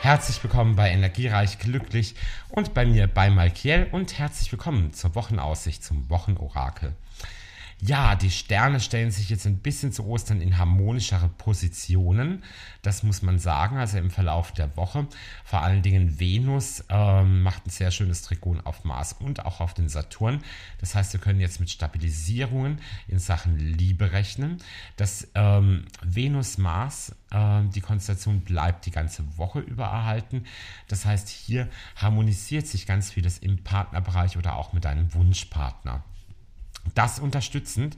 Herzlich willkommen bei Energiereich Glücklich und bei mir bei Malkiel und herzlich willkommen zur Wochenaussicht, zum Wochenorakel. Ja, die Sterne stellen sich jetzt ein bisschen zu Ostern in harmonischere Positionen. Das muss man sagen, also im Verlauf der Woche. Vor allen Dingen Venus ähm, macht ein sehr schönes Trigon auf Mars und auch auf den Saturn. Das heißt, wir können jetzt mit Stabilisierungen in Sachen Liebe rechnen. Das ähm, Venus-Mars, äh, die Konstellation bleibt die ganze Woche über erhalten. Das heißt, hier harmonisiert sich ganz vieles im Partnerbereich oder auch mit einem Wunschpartner. Das unterstützend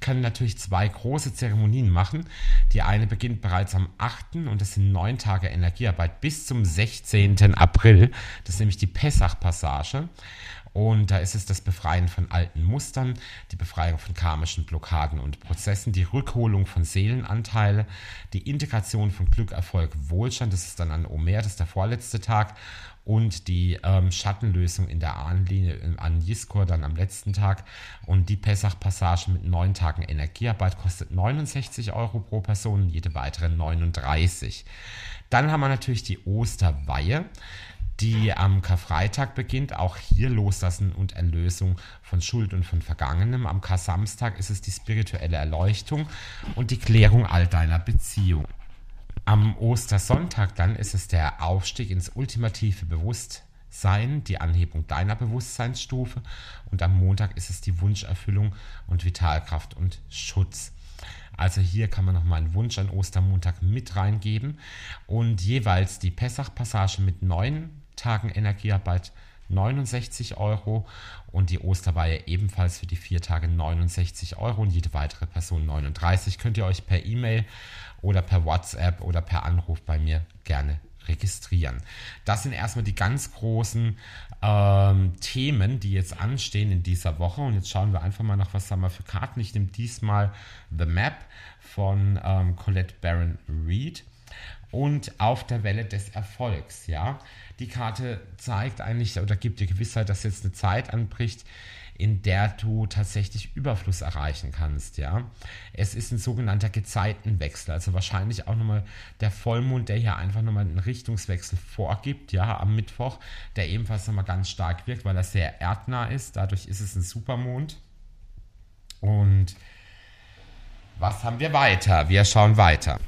können natürlich zwei große Zeremonien machen. Die eine beginnt bereits am 8. und das sind neun Tage Energiearbeit bis zum 16. April. Das ist nämlich die Pessach-Passage. Und da ist es das Befreien von alten Mustern, die Befreiung von karmischen Blockaden und Prozessen, die Rückholung von Seelenanteile, die Integration von Glück, Erfolg, Wohlstand, das ist dann an Omer, das ist der vorletzte Tag, und die ähm, Schattenlösung in der Ahnenlinie an Jiskor dann am letzten Tag. Und die Pessach-Passage mit neun Tagen Energiearbeit kostet 69 Euro pro Person, jede weitere 39. Dann haben wir natürlich die Osterweihe die am Karfreitag beginnt. Auch hier Loslassen und Erlösung von Schuld und von Vergangenem. Am Kar-Samstag ist es die spirituelle Erleuchtung und die Klärung all deiner Beziehungen. Am Ostersonntag dann ist es der Aufstieg ins ultimative Bewusstsein, die Anhebung deiner Bewusstseinsstufe und am Montag ist es die Wunscherfüllung und Vitalkraft und Schutz. Also hier kann man nochmal einen Wunsch an Ostermontag mit reingeben und jeweils die Pessach-Passage mit neun Tagen Energiearbeit 69 Euro und die Osterweihe ebenfalls für die vier Tage 69 Euro und jede weitere Person 39. Könnt ihr euch per E-Mail oder per WhatsApp oder per Anruf bei mir gerne registrieren. Das sind erstmal die ganz großen ähm, Themen, die jetzt anstehen in dieser Woche. Und jetzt schauen wir einfach mal nach, was haben wir für Karten. Ich nehme diesmal The Map von ähm, Colette Baron Reed und auf der Welle des Erfolgs. Ja, die Karte zeigt eigentlich oder gibt dir Gewissheit, dass jetzt eine Zeit anbricht, in der du tatsächlich Überfluss erreichen kannst, ja. Es ist ein sogenannter Gezeitenwechsel, also wahrscheinlich auch nochmal der Vollmond, der hier einfach nochmal einen Richtungswechsel vorgibt, ja, am Mittwoch, der ebenfalls nochmal ganz stark wirkt, weil er sehr erdnah ist, dadurch ist es ein Supermond. Und was haben wir weiter? Wir schauen weiter.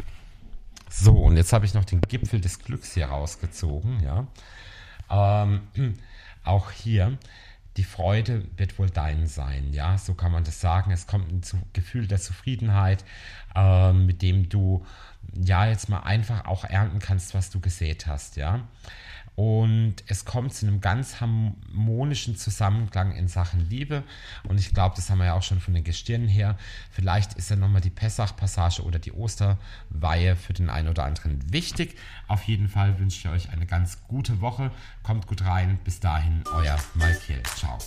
So, und jetzt habe ich noch den Gipfel des Glücks hier rausgezogen, ja. Ähm, auch hier, die Freude wird wohl dein sein, ja, so kann man das sagen. Es kommt ein Gefühl der Zufriedenheit, äh, mit dem du ja jetzt mal einfach auch ernten kannst, was du gesät hast, ja. Und es kommt zu einem ganz harmonischen Zusammenklang in Sachen Liebe. Und ich glaube, das haben wir ja auch schon von den Gestirnen her. Vielleicht ist ja nochmal die Pessach-Passage oder die Osterweihe für den einen oder anderen wichtig. Auf jeden Fall wünsche ich euch eine ganz gute Woche. Kommt gut rein. Bis dahin, euer Malkiel. Ciao.